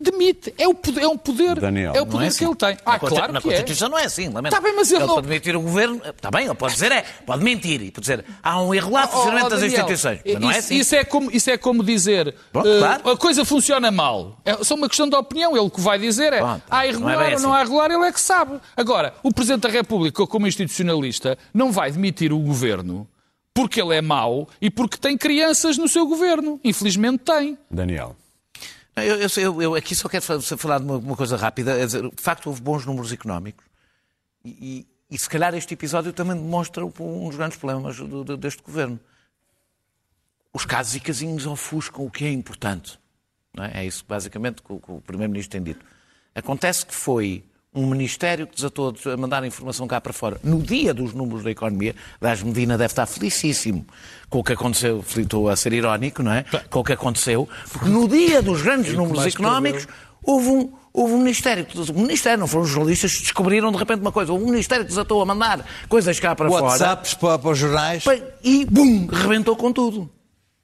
demite. É, o poder, é um poder, Daniel, é o não poder é que assim. ele tem. Na Ah, Consti- claro Na que é. Constituição não é assim, lamento. Tá bem, mas ele não- pode demitir o governo, está bem, ele pode dizer é, pode mentir e pode dizer há um irregular Oh, funcionamento oh, das Daniel, instituições. Mas não é isso, assim. Isso é como, isso é como dizer Pronto, eh, claro. a coisa funciona mal. É só uma questão de opinião. Ele o que vai dizer é há não é irregular bem ou não assim. há irregular, ele é que sabe. Agora, o Presidente da República, como institucionalista, não vai demitir o governo porque ele é mau e porque tem crianças no seu governo. Infelizmente tem. Daniel. Eu, eu, eu- aqui só quero fa- falar de uma, uma coisa rápida. É dizer, de facto, houve bons números económicos e, E se calhar este episódio também demonstra um dos grandes problemas do- do- deste governo. Os casos e casinhos ofuscam o que é importante. É? é isso basicamente que o, que o Primeiro-Ministro tem dito. Acontece que foi um Ministério que desatou a mandar a informação cá para fora no dia dos números da economia. Aliás, Medina deve estar felicíssimo com o que aconteceu. Estou a ser irónico, não é? Com o que aconteceu. Porque no dia dos grandes números mais económicos houve um, houve um Ministério. que- Um Ministério, não foram os jornalistas que descobriram de repente uma coisa. Houve um Ministério que desatou a mandar coisas cá para fora. WhatsApps para, para os jornais. E, bum, rebentou com tudo.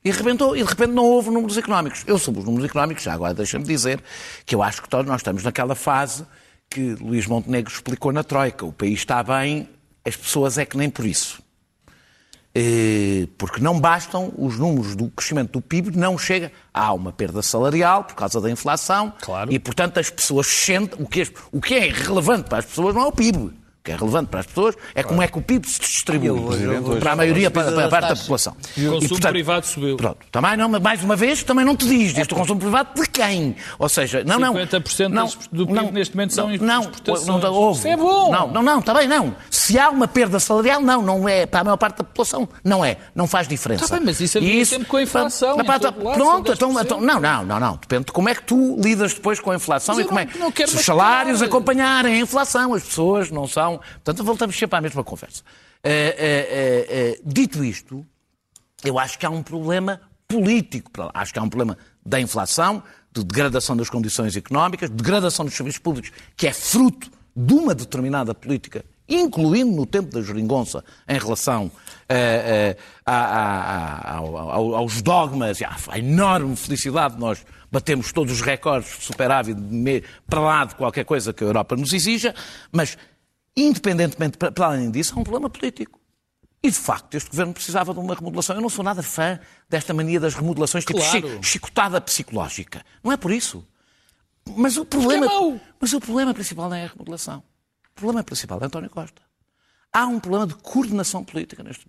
E rebentou, e de repente não houve números económicos. Eu sobre os números económicos, já agora deixa-me dizer que eu acho que todos nós estamos naquela fase que Luís Montenegro explicou na Troika. O país está bem, as pessoas é que nem por isso. Eh, Porque não bastam os números do crescimento do PIB, não chega. Há uma perda salarial por causa da inflação Claro. e, portanto, as pessoas sentem. O que, é, o que é relevante para as pessoas não é o PIB. O que é relevante para as pessoas é como é que o PIB se distribui para a maioria, para, para a parte da população. O consumo privado subiu. Pronto, também não, mais uma vez, também não te diz. Diz o consumo privado de quem? Ou seja, não, não. 50% não, do PIB neste momento são não, exportações. não, não, houve. Isso é bom. Não, não, não, também não. Se há uma perda salarial, não, não é para a maior parte da população. Não é, não faz diferença. Tá bem, mas isso havia sempre com a inflação, todo lado, Pronto, então, 10%. então, não, não, não, não. Depende de como é que tu lidas depois com a inflação Mas e como não- é não se os salários acompanharem a inflação, as pessoas não são. Portanto, voltamos sempre à mesma conversa. Eh, eh, eh, dito isto, eu acho que há um problema político. Acho que há um problema da inflação, de degradação das condições económicas, degradação dos serviços públicos, que é fruto de uma determinada política, incluindo no tempo da geringonça, em relação eh, eh, a- a- a- ao- ao- aos dogmas, e à, enorme felicidade de nós batemos todos os recordes de superávit de para lá de qualquer coisa que a Europa nos exija, mas, independentemente, para além disso, há um problema político. E, de facto, este governo precisava de uma remodelação. Eu não sou nada fã desta mania das remodelações, tipo Claro. chi- chicotada psicológica. Não é por isso. Mas o problema, é mas o problema principal não é a remodelação. O problema principal é António Costa. Há um problema de coordenação política neste,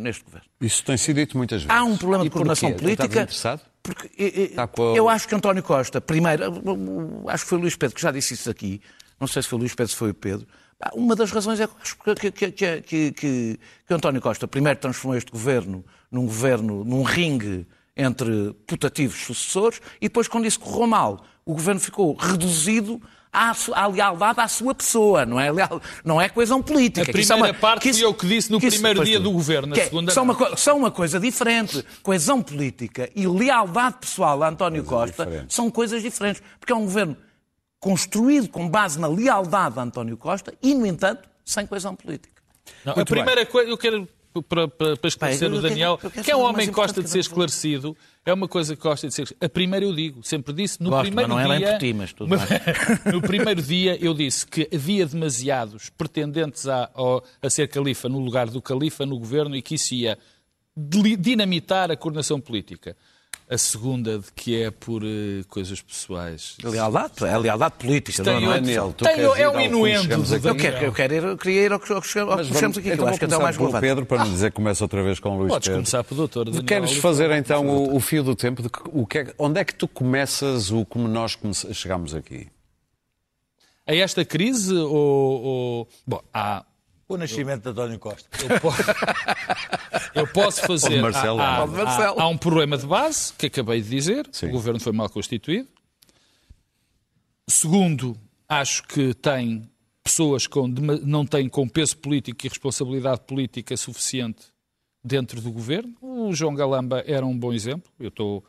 neste, governo. Isso tem sido dito muitas vezes. Há um problema E de coordenação política. interessado? Porque eh, eh, com a- eu acho que António Costa, primeiro, eh, acho que foi o Luís Pedro que já disse isso aqui, não sei se foi o Luís Pedro, se foi o Pedro. Uma das razões é que, que, que, que, que, que, que António Costa primeiro transformou este governo num governo, num ringue entre putativos sucessores e depois, quando isso correu mal, o governo ficou reduzido à, à lealdade à sua pessoa, não é, leal- não é coesão política. A Que isso é primeira parte fui eu que disse no que isso- primeiro dia do governo, na Que é- segunda são, uma, são uma coisa diferente. Coesão política e lealdade pessoal a António Costa diferentes. são coisas diferentes. Porque é um governo construído com base na lealdade a António Costa e, no entanto, sem coesão política. Não, a primeira coisa, eu quero, para, para, para esclarecer Bem, o Daniel, quero- que é um homem que gosta de ser esclarecido, é uma coisa que gosta de ser A primeira eu digo, sempre disse, no Gosto, primeiro mas não é dia... por ti, mas tudo bem. no primeiro dia eu disse que havia demasiados pretendentes a, a ser califa no lugar do califa no governo e que isso ia dinamitar a coordenação política. A segunda, de que é por eh, coisas pessoais. Lealdade? É lealdade política. Tem não, não é? Daniel, tu ir é um inuendo. Eu, quero, eu, quero ir, eu queria ir ao que, ao que chegamos vamos, aqui, que então eu acho que é o mais relevante. Pedro, para não dizer que começa outra vez com o Luís Podes Pedro. começar pelo doutor Daniel Queres fazer então o, o fio do tempo? De que- o que é- onde é que tu começas o como nós chegamos aqui? A esta crise ou... ou- Bom, há... O nascimento de António Costa. Eu posso, eu posso fazer. Marcelo. há, há- há- há um problema de base que acabei de dizer. Sim. O governo foi mal constituído. Segundo, acho que tem pessoas com dema- não têm com peso político e responsabilidade política suficiente dentro do governo. O João Galamba era um bom exemplo. Eu estou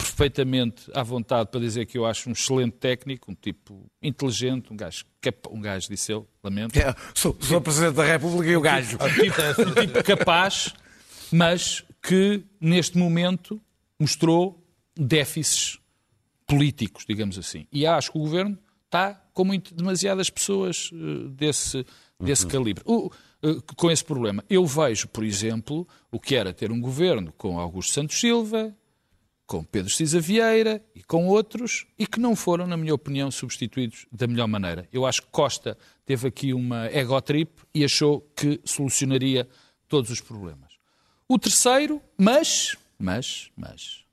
perfeitamente à vontade para dizer que eu acho um excelente técnico, um tipo inteligente, um gajo, um gajo disse eu, lamento. É, Sou, sou Presidente da República e o gajo. Um tipo, um tipo capaz, mas que neste momento mostrou déficits políticos, digamos assim. E acho que o governo está com muito, demasiadas pessoas eh, desse, desse calibre. O- eh, com esse problema. Eu vejo, por exemplo, o que era ter um governo com Augusto Santos Silva, com Pedro Cisa Vieira e com outros, e que não foram, na minha opinião, substituídos da melhor maneira. Eu acho que Costa teve aqui uma ego trip e achou que solucionaria todos os problemas. O terceiro, mas, mas, mas,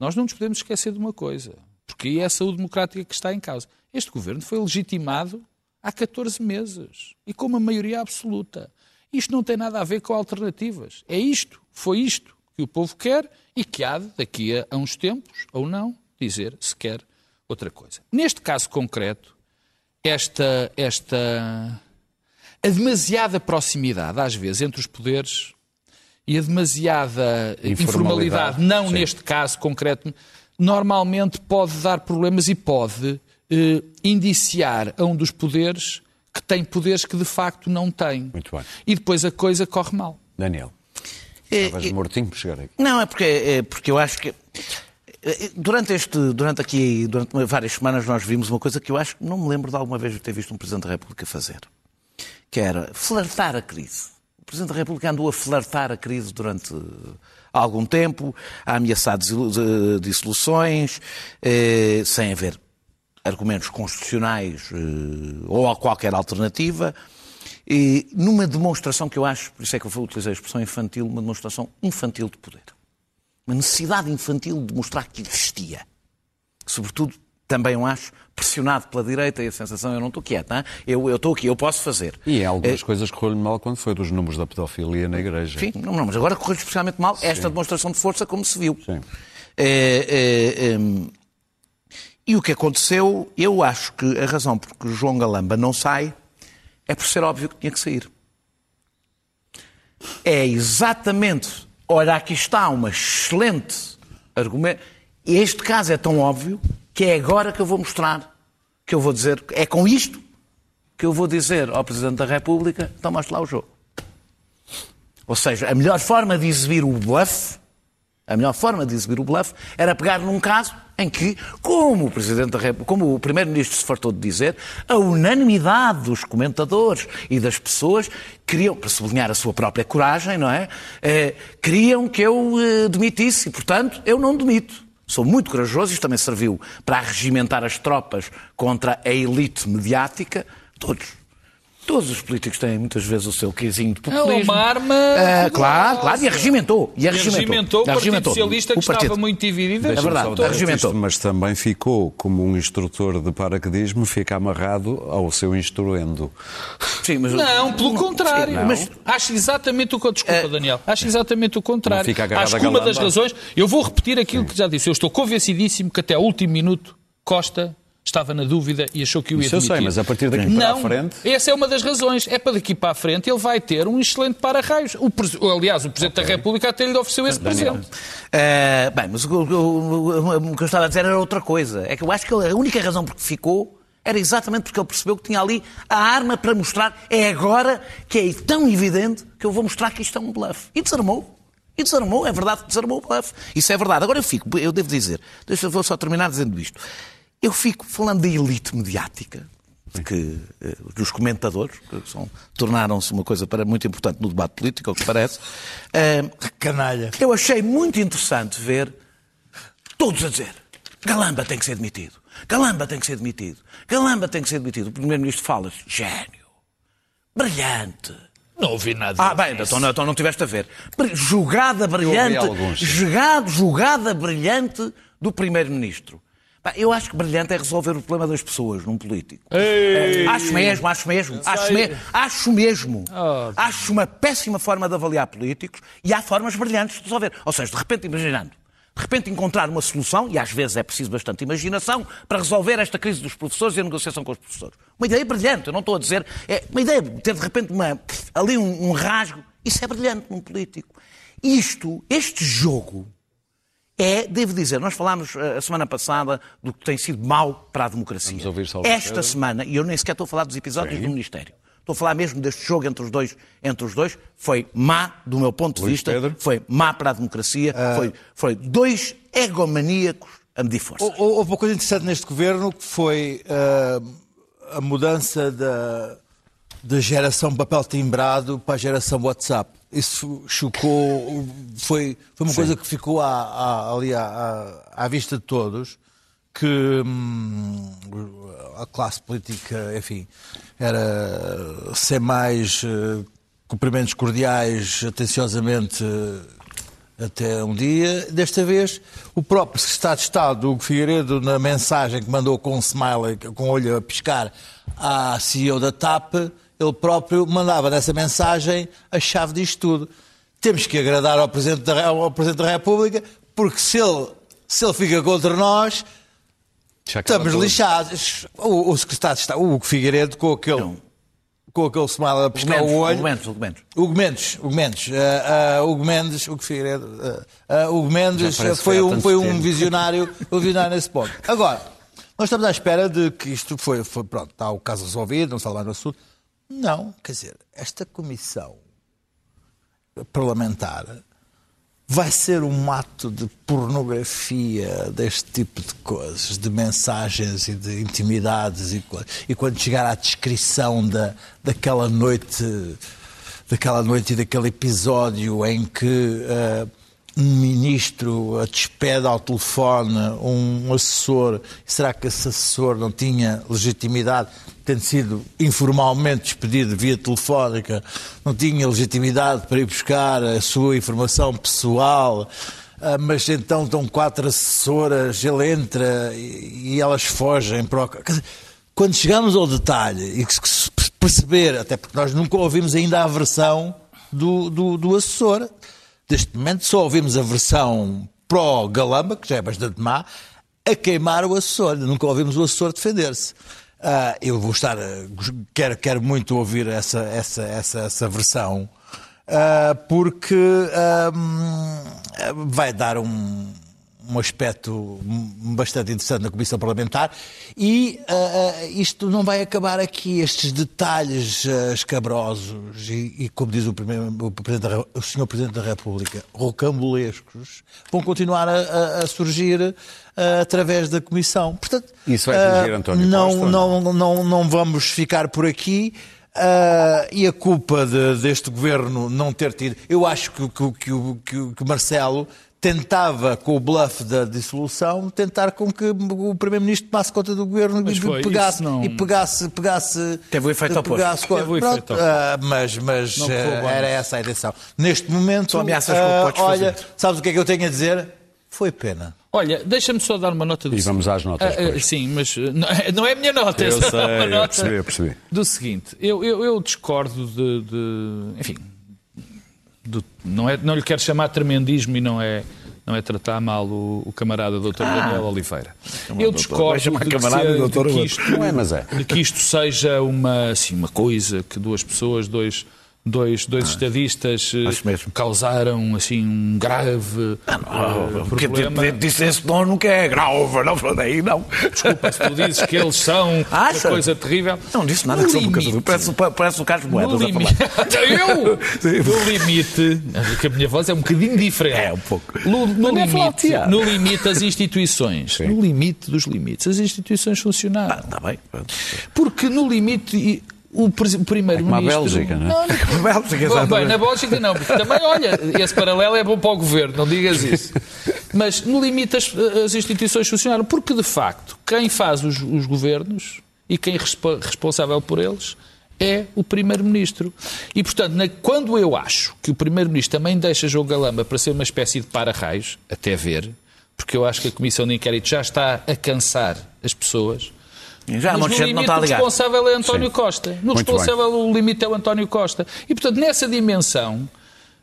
nós não nos podemos esquecer de uma coisa, porque é a saúde democrática que está em causa. Este governo foi legitimado há 14 meses e com uma maioria absoluta. Isto não tem nada a ver com alternativas. É isto, foi isto que o povo quer e que há de, daqui a uns tempos, ou não, dizer se quer outra coisa. Neste caso concreto, esta, esta a demasiada proximidade, às vezes, entre os poderes e a demasiada informalidade, informalidade não Sim. neste caso concreto, normalmente pode dar problemas e pode eh, indiciar a um dos poderes que tem poderes que de facto não tem. Muito bem. E depois a coisa corre mal. Daniel. É, Estavas é, mortinho por chegar aqui. Não, é porque, é porque eu acho que. É, durante, este, durante aqui, durante várias semanas, nós vimos uma coisa que eu acho que não me lembro de alguma vez ter visto um Presidente da República fazer, que era flertar a crise. O Presidente da República andou a flertar a crise durante algum tempo, a ameaçar dissoluções, eh, sem haver argumentos constitucionais eh, ou qualquer alternativa, e numa demonstração que eu acho, por isso é que eu utilizei a expressão infantil, uma demonstração infantil de poder. Uma necessidade infantil de mostrar que existia. Sobretudo, também eu acho, pressionado pela direita e a sensação eu não estou quieto, não? Eu, eu estou aqui, eu posso fazer. E algumas é... coisas correu-lhe mal quando foi dos números da pedofilia na igreja. Sim, não, não mas agora correu-lhe especialmente mal Sim. esta demonstração de força, como se viu. Sim. É, é, e o que aconteceu, eu acho que a razão por que João Galamba não sai é por ser óbvio que tinha que sair. É exatamente. Olha, aqui está uma excelente argumento. Este caso é tão óbvio que é agora que eu vou mostrar, que eu vou dizer, é com isto que eu vou dizer ao Presidente da República, então mostre lá o jogo. Ou seja, a melhor forma de exibir o bluff, a melhor forma de exibir o bluff era pegar num caso em que, como o Presidente da República, como o Primeiro-Ministro se fartou de dizer, a unanimidade dos comentadores e das pessoas queriam, para sublinhar a sua própria coragem, não é? Eh, queriam que eu eh, demitisse e, portanto, eu não demito. Sou muito corajoso, isto também serviu para regimentar as tropas contra a elite mediática, todos. Todos os políticos têm muitas vezes o seu quezinho de populismo. É uma arma. Uh, claro, claro, e arregimentou. E arregimentou, e arregimentou o Partido Socialista que o partido... estava muito dividido. É verdade, arregimentou. Mas também ficou, como um instrutor de paraquedismo, fica amarrado ao seu instruendo. Sim, mas... Não, pelo contrário. Não. Mas acho exatamente o que. Desculpa, uh... Daniel. Acho exatamente o contrário. Fica acho que uma das razões. Eu vou repetir aquilo Sim. que já disse. Eu estou convencidíssimo que até o último minuto Costa estava na dúvida e achou que o ia Isso eu sei, mas a partir daqui para a frente... essa é uma das razões. É para daqui para a frente ele vai ter um excelente para-raios. O, aliás, o Presidente okay. da República até lhe ofereceu esse Daniel. presente. Uh, bem, mas o, o, o, que eu estava a dizer era outra coisa. É que eu acho que a única razão por que ficou era exatamente porque ele percebeu que tinha ali a arma para mostrar. É agora que é tão evidente que eu vou mostrar que isto é um bluff. E desarmou. E desarmou, é verdade que desarmou o bluff. Isso é verdade. Agora eu fico, eu devo dizer, deixa eu vou só terminar dizendo isto. Eu fico falando da elite mediática, que eh, dos comentadores, que são, tornaram-se uma coisa para, muito importante no debate político, ao que parece. Uh, Canalha. Eu achei muito interessante ver todos a dizer Galamba tem que ser demitido. Galamba tem que ser demitido. Galamba tem que ser demitido. O Primeiro-Ministro fala gênio, brilhante. Não ouvi nada. Ah, bem, então não, então não tiveste a ver. Jogada brilhante, jogada brilhante do Primeiro-Ministro. Eu acho que brilhante é resolver o problema das pessoas num político. Ei. Acho mesmo, acho mesmo. Acho, me, acho mesmo. Oh. Acho uma péssima forma de avaliar políticos e há formas brilhantes de resolver. Ou seja, de repente, imaginando, de repente encontrar uma solução, e às vezes é preciso bastante imaginação, para resolver esta crise dos professores e a negociação com os professores. Uma ideia brilhante, eu não estou a dizer. É uma ideia, ter de repente uma, ali um, um rasgo. Isso é brilhante num político. Isto, este jogo, é, devo dizer, nós falámos eh, a semana passada do que tem sido mau para a democracia. Esta semana, e eu nem sequer estou a falar dos episódios Sim. do Ministério, estou a falar mesmo deste jogo entre os dois, entre os dois foi má, do meu ponto de Luís vista, Pedro. foi má para a democracia, uh... foi, foi dois egomaníacos a medir forças. Houve uma coisa interessante neste governo que foi uh, a mudança da, da geração papel timbrado para a geração WhatsApp isso chocou, foi, foi uma Sim. coisa que ficou à, à, ali à, à, vista de todos, que hum, a classe política, enfim, era ser mais uh, cumprimentos cordiais, atenciosamente uh, Até um dia, desta vez, o próprio secretário de Estado, Hugo Figueiredo, na mensagem que mandou com um smiley, com o olho a piscar, à CEO da TAP, ele próprio mandava nessa mensagem a chave disto tudo. Temos que agradar ao Presidente da, ao Presidente da República, porque se ele, se ele fica contra nós, estamos tudo. lixados. O, o secretário de Estado, o Hugo Figueiredo, com aquele, com aquele smile a piscar o olho. Argumentos, argumentos. Hugo Mendes, Hugo Mendes, ah, ah, Hugo Mendes, Hugo Figueiredo, ah, Hugo Mendes foi um, foi um visionário, um visionário nesse ponto. Agora, nós estamos à espera de que isto foi, foi pronto, está o caso resolvido, não está lá no assunto. Não, quer dizer, esta comissão parlamentar vai ser um ato de pornografia deste tipo de coisas, de mensagens e de intimidades e, e quando chegar à descrição da, daquela noite daquela noite e daquele episódio em que eh, um ministro despede ao telefone um assessor, será que esse assessor não tinha legitimidade, tendo sido informalmente despedido via telefónica, não tinha legitimidade para ir buscar a sua informação pessoal, ah, mas então estão quatro assessoras, ele entra e, elas fogem para o... Quando chegamos ao detalhe e que se perceber, até porque nós nunca ouvimos ainda a versão do, do, do assessor, neste momento só ouvimos a versão pró-Galamba, que já é bastante má, a queimar o assessor. Nunca ouvimos o assessor defender-se. Ah, eu vou estar, quero, quero muito ouvir essa, essa, essa, essa versão, ah, porque hum, vai dar um, um aspecto bastante interessante na Comissão Parlamentar e ah, isto não vai acabar aqui, estes detalhes ah, escabrosos e, e, como diz o, primeiro, o, Presidente o Sr. Presidente da República, rocambolescos, vão continuar a, a- a surgir ah, através da Comissão. Portanto, Isso vai atingir ah, António não, Costa ou não, não, não vamos ficar por aqui. ah, e a culpa de- deste governo não ter tido. Eu acho que, que, que, o- que, Marcelo tentava, com o bluff da dissolução, tentar com que o Primeiro-Ministro tomasse conta do governo Mas e, foi, pegasse, não- e pegasse, pegasse. Teve o efeito oposto. pegasse Teve Pronto, efeito oposto. ah, mas mas Não bem. era essa a intenção. Neste momento, São ameaças que ah, podes olha, fazer. sabes o que é que eu tenho a dizer? Foi pena. Olha, deixa-me só dar uma nota do E vamos às notas Ah, ah, sim, mas ah, não, não é a minha nota. Eu é sei, uma eu nota percebi, eu percebi. Do seguinte, eu, eu, eu discordo de. de- enfim, do- não, é, não lhe quero chamar tremendismo e não é, não é tratar mal o, o camarada Dr. Daniel Oliveira. Eu discordo de que, se- de isto, é, é. de que isto seja uma, assim, uma coisa que duas pessoas, dois, dois, dois estadistas eh, causaram assim um grave eh, Porque problema. disse esse nome que é grave, não falei, não. Desculpa, se tu dizes que eles são uma Acha? coisa terrível. Não disse nada No que sou um bocadinho. Parece, parece o Carlos Moedas no a limite, falar. eu? No limite, que a minha voz é um bocadinho diferente. É, um pouco. No, no é limite, flauteado. no limite, as instituições, no limite dos limites, as instituições funcionaram. Está bem. pronto. Porque no limite, o, pres- o como a primeiro-ministro. Bélgica, não é? não, Bélgica, Bom, exatamente. bem, na Bélgica não, porque também, olha, esse paralelo é bom para o governo, não digas isso. Mas, no limite, as, as instituições funcionaram, porque, de facto, quem faz os, os governos e quem é respo- responsável por eles é o Primeiro-Ministro. E, portanto, na- quando eu acho que o Primeiro-Ministro também deixa João Galamba para ser uma espécie de para-raios, até ver, porque eu acho que a Comissão de Inquérito já está a cansar as pessoas, Já mas no não limite está a o responsável é António Sim. Costa. No Muito responsável o limite é o António Costa. E, portanto, nessa dimensão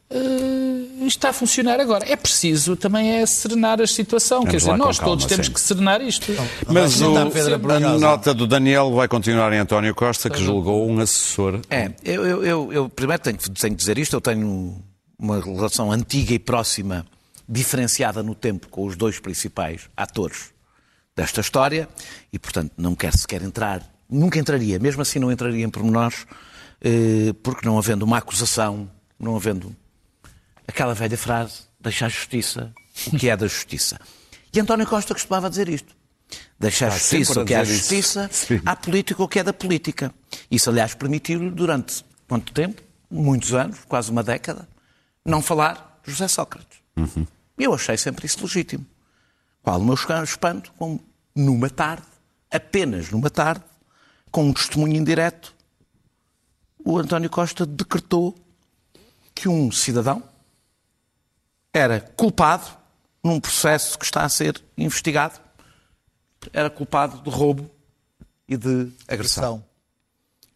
eh, está a funcionar agora. É preciso também é serenar a situação. Quer dizer, nós calma, todos temos que serenar isto. Mas Vai o, a nota do Daniel vai continuar em António Costa, que julgou um assessor. É, eu, eu, eu, eu primeiro tenho, tenho que dizer isto, eu tenho uma relação antiga e próxima, diferenciada no tempo, com os dois principais atores desta história, e portanto não quero sequer entrar, nunca entraria, mesmo assim não entraria em pormenores, eh, porque não havendo uma acusação, não havendo aquela velha frase, deixa a justiça o que é da justiça. E António Costa costumava dizer isto. Deixa a Está justiça a o que é a isso. justiça, Sim. à política o que é da política. Isso, aliás, permitiu-lhe durante quanto tempo? Muitos anos, quase uma década, não falar de José Sócrates. Eu achei sempre isso legítimo. Qual o meu espanto? Com, numa tarde, apenas numa tarde, com um testemunho indireto, o António Costa decretou que um cidadão era culpado num processo que está a ser investigado. Era culpado de roubo e de agressão. São.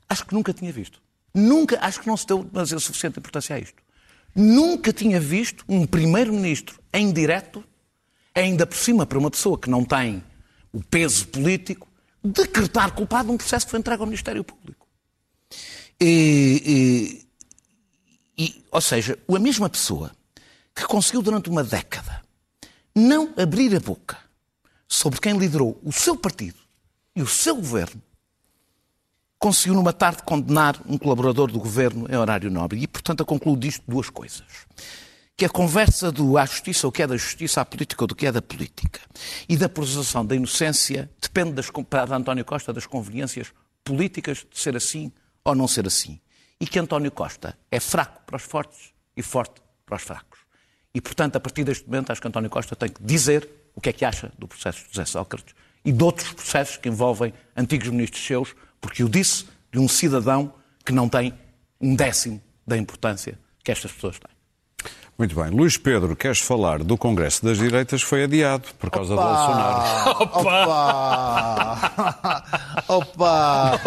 Acho que nunca tinha visto. Nunca, acho que não se deu mas é suficiente importância a isto. Nunca tinha visto um primeiro-ministro em direto, ainda por cima para uma pessoa que não tem o peso político, decretar culpado num processo que foi entregue ao Ministério Público. E, e- e, ou seja, a mesma pessoa que conseguiu durante uma década não abrir a boca sobre quem liderou o seu partido e o seu governo, conseguiu numa tarde condenar um colaborador do governo em horário nobre. E, portanto, eu concluo disto duas coisas. Que a conversa do à justiça, o que é da justiça, à política, ou do que é da política, e da presunção da inocência, depende das, para António Costa das conveniências políticas de ser assim ou não ser assim. E que António Costa é fraco para os fortes e forte para os fracos. E, portanto, a partir deste momento, acho que António Costa tem que dizer o que é que acha do processo de José Sócrates e de outros processos que envolvem antigos ministros seus, porque o disse de um cidadão que não tem um décimo da importância que estas pessoas têm. Muito bem. Luís Pedro, queres falar do Congresso das Direitas? Foi adiado por causa de Bolsonaro. Opa! Opa!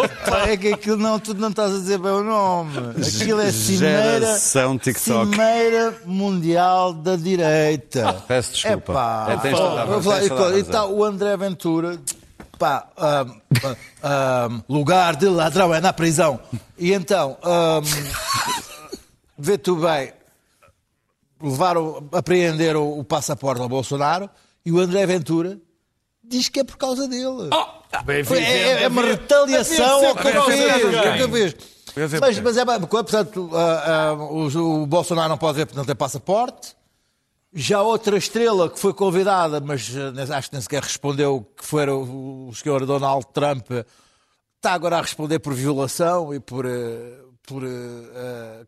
É que aquilo não, tu não estás a dizer bem o nome. Aquilo é Cimeira, Geração TikTok. Cimeira Mundial da Direita. Peço desculpa. Epá. É, tens toda a- e está o André Ventura, pá, ahm, ahm, lugar de ladrão é na prisão. E então, ahm, vê tu bem, levaram, apreenderam o passaporte ao Bolsonaro e o André Ventura diz que é por causa dele. Bem, Foi- é, é- é uma retaliação ao que fez. Mas, mas é bem, portanto, ah, ah, o, o Bolsonaro não pode ver porque não tem passaporte. Já outra estrela que foi convidada, mas ah, acho que nem sequer respondeu, que foi o, o senhor Donald Trump, está agora a responder por violação e por, por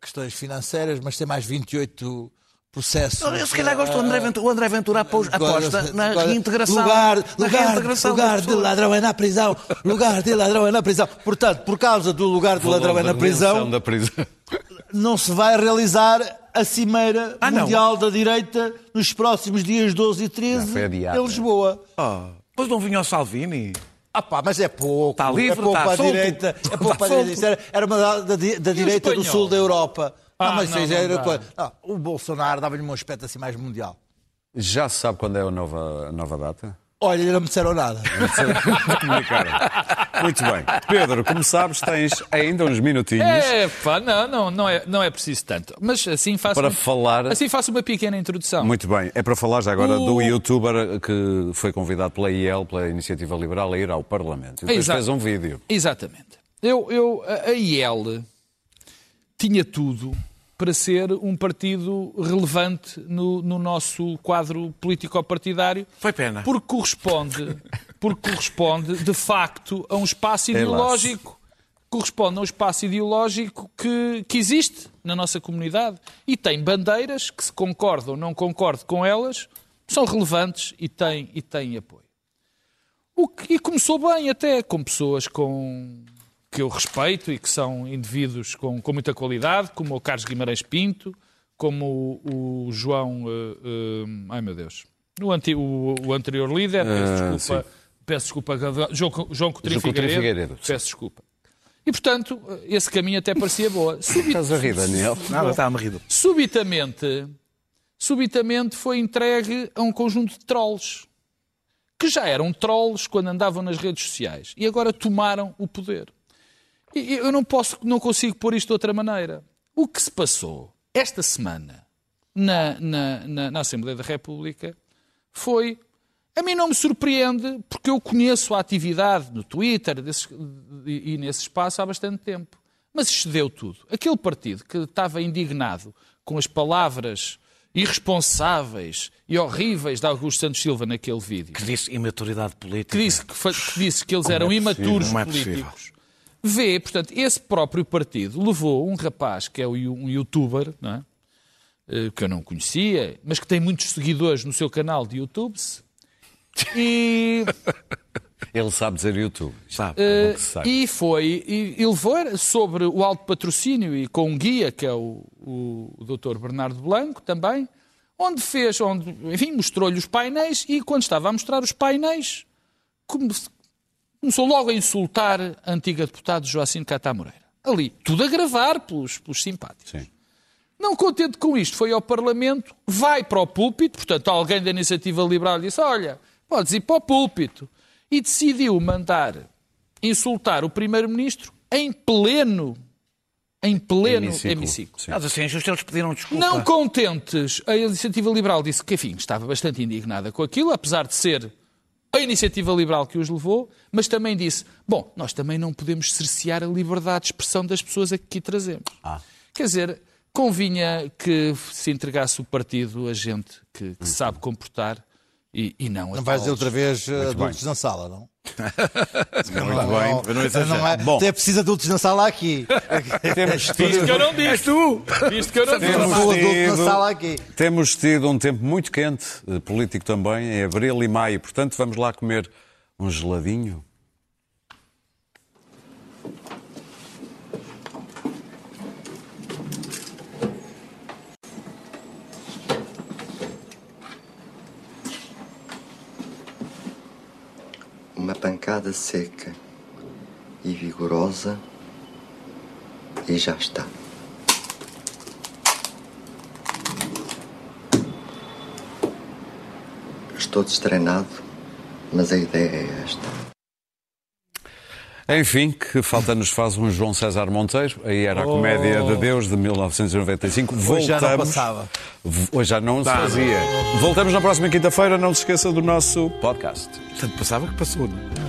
questões financeiras, mas tem mais 28 processos. Eu, se calhar gosto do André Ventura. O André Ventura apos- aposta na Agora, reintegração. Lugar, na lugar, reintegração lugar de ladrão é na prisão. Lugar de ladrão é na prisão. Portanto, por causa do lugar de ladrão é na prisão, Da prisão. não se vai realizar a Cimeira Ah, não. Mundial da Direita nos próximos dias 12 e 13 Já foi adiado, em Lisboa. Oh, Pois não vinha o Salvini. Ah pá, mas é pouco. Está livre, é pouco está para a solto. direita. É pouco Está para a direita. solto. Isso era, uma da, da, da direita do sul da Europa. Ah, não, mas não, isso não era não, o Bolsonaro dava-lhe um aspecto assim mais mundial. Já se sabe quando é a nova, a nova data? Olha, não me disseram nada. Comunicaram. Muito bem. Pedro, como sabes, tens ainda uns minutinhos É, pá, não, não, não, é, não é preciso tanto. Mas assim faço, para uma, falar. assim faço uma pequena introdução. Muito bem. É para falar já agora O- do youtuber que foi convidado pela IEL, pela Iniciativa Liberal, a ir ao Parlamento. E depois Exato. fez um vídeo. Exatamente. Eu, eu, a a IEL tinha tudo para ser um partido relevante no, no nosso quadro político-partidário. Foi pena. Porque corresponde, porque corresponde, de facto, a um espaço ideológico. Corresponde a um espaço ideológico que, que existe na nossa comunidade. E tem bandeiras que, se concordo ou não concordo com elas, são relevantes e têm, e têm apoio. O que, e começou bem até, com pessoas com, que eu respeito e que são indivíduos com, com muita qualidade, como o Carlos Guimarães Pinto, como o, o João... eh, eh, ai meu Deus. O, anti- o- o anterior líder, peço Ah, desculpa, peço desculpa João, João Coutinho Figueiredo, Figueiredo, peço desculpa. E, portanto, esse caminho até parecia boa. Subit- Estás a rir, Daniel? Nada, está-me rido. subitamente, subitamente foi entregue a um conjunto de trolls que já eram trolls quando andavam nas redes sociais e agora tomaram o poder. Eu não posso, não consigo pôr isto de outra maneira. O que se passou esta semana na, na, na, na Assembleia da República foi. A mim não me surpreende, porque eu conheço a atividade no Twitter desses- e, e nesse espaço há bastante tempo. Mas excedeu tudo. Aquele partido que estava indignado com as palavras irresponsáveis e horríveis de Augusto Santos Silva naquele vídeo, Que disse imaturidade política. que disse que, que disse que eles eram é imaturos Como é políticos, vê, portanto, esse próprio partido levou um rapaz que é um youtuber, não é? Eh, que eu não conhecia, mas que tem muitos seguidores no seu canal de YouTube, e, Ele sabe dizer YouTube. Sabe? Saiba. e foi, e, e levou sobre o alto patrocínio e com um guia, que é o, o, o Dr. Bernardo Blanco também, onde fez, onde, enfim, mostrou-lhe os painéis e quando estava a mostrar os painéis, começou logo a insultar a antiga deputada Joacine Catá Moreira. Ali, tudo a gravar pelos, pelos simpáticos. Sim. Não contente com isto, foi ao Parlamento, vai para o púlpito, portanto, alguém da Iniciativa Liberal disse: Olha, podes ir para o púlpito. E decidiu mandar insultar o Primeiro-Ministro em pleno, em pleno Hemiciclo. Mas assim, justo eles pediram desculpa. Não contentes, a Iniciativa Liberal disse que, enfim, estava bastante indignada com aquilo, apesar de ser a Iniciativa Liberal que os levou, mas também disse: bom, nós também não podemos cercear a liberdade de expressão das pessoas a que aqui trazemos. Quer dizer, convinha que se entregasse o partido a gente que, que sabe comportar e, e não Não vais dizer outra vez eh, Muito adultos na sala, não? Muito bem. Não, não é, Bom. é preciso adultos na sala aqui. Temos Visto que eu não disse. tu! Visto que eu não disse. Temos adulto na tido- sala aqui. Temos tido um tempo muito quente, eh, político também, em abril e maio. Portanto, vamos lá comer um geladinho. Uma pancada seca e vigorosa e já está. Estou destreinado, mas a ideia é esta. Enfim, que falta nos faz um João César Monteiro. Aí era a Comédia de Deus de 1995. Voltamos. Hoje já não passava. Hoje já não se fazia. Voltamos na próxima quinta-feira. Não se esqueça do nosso podcast. Portanto, passava que passou, não é?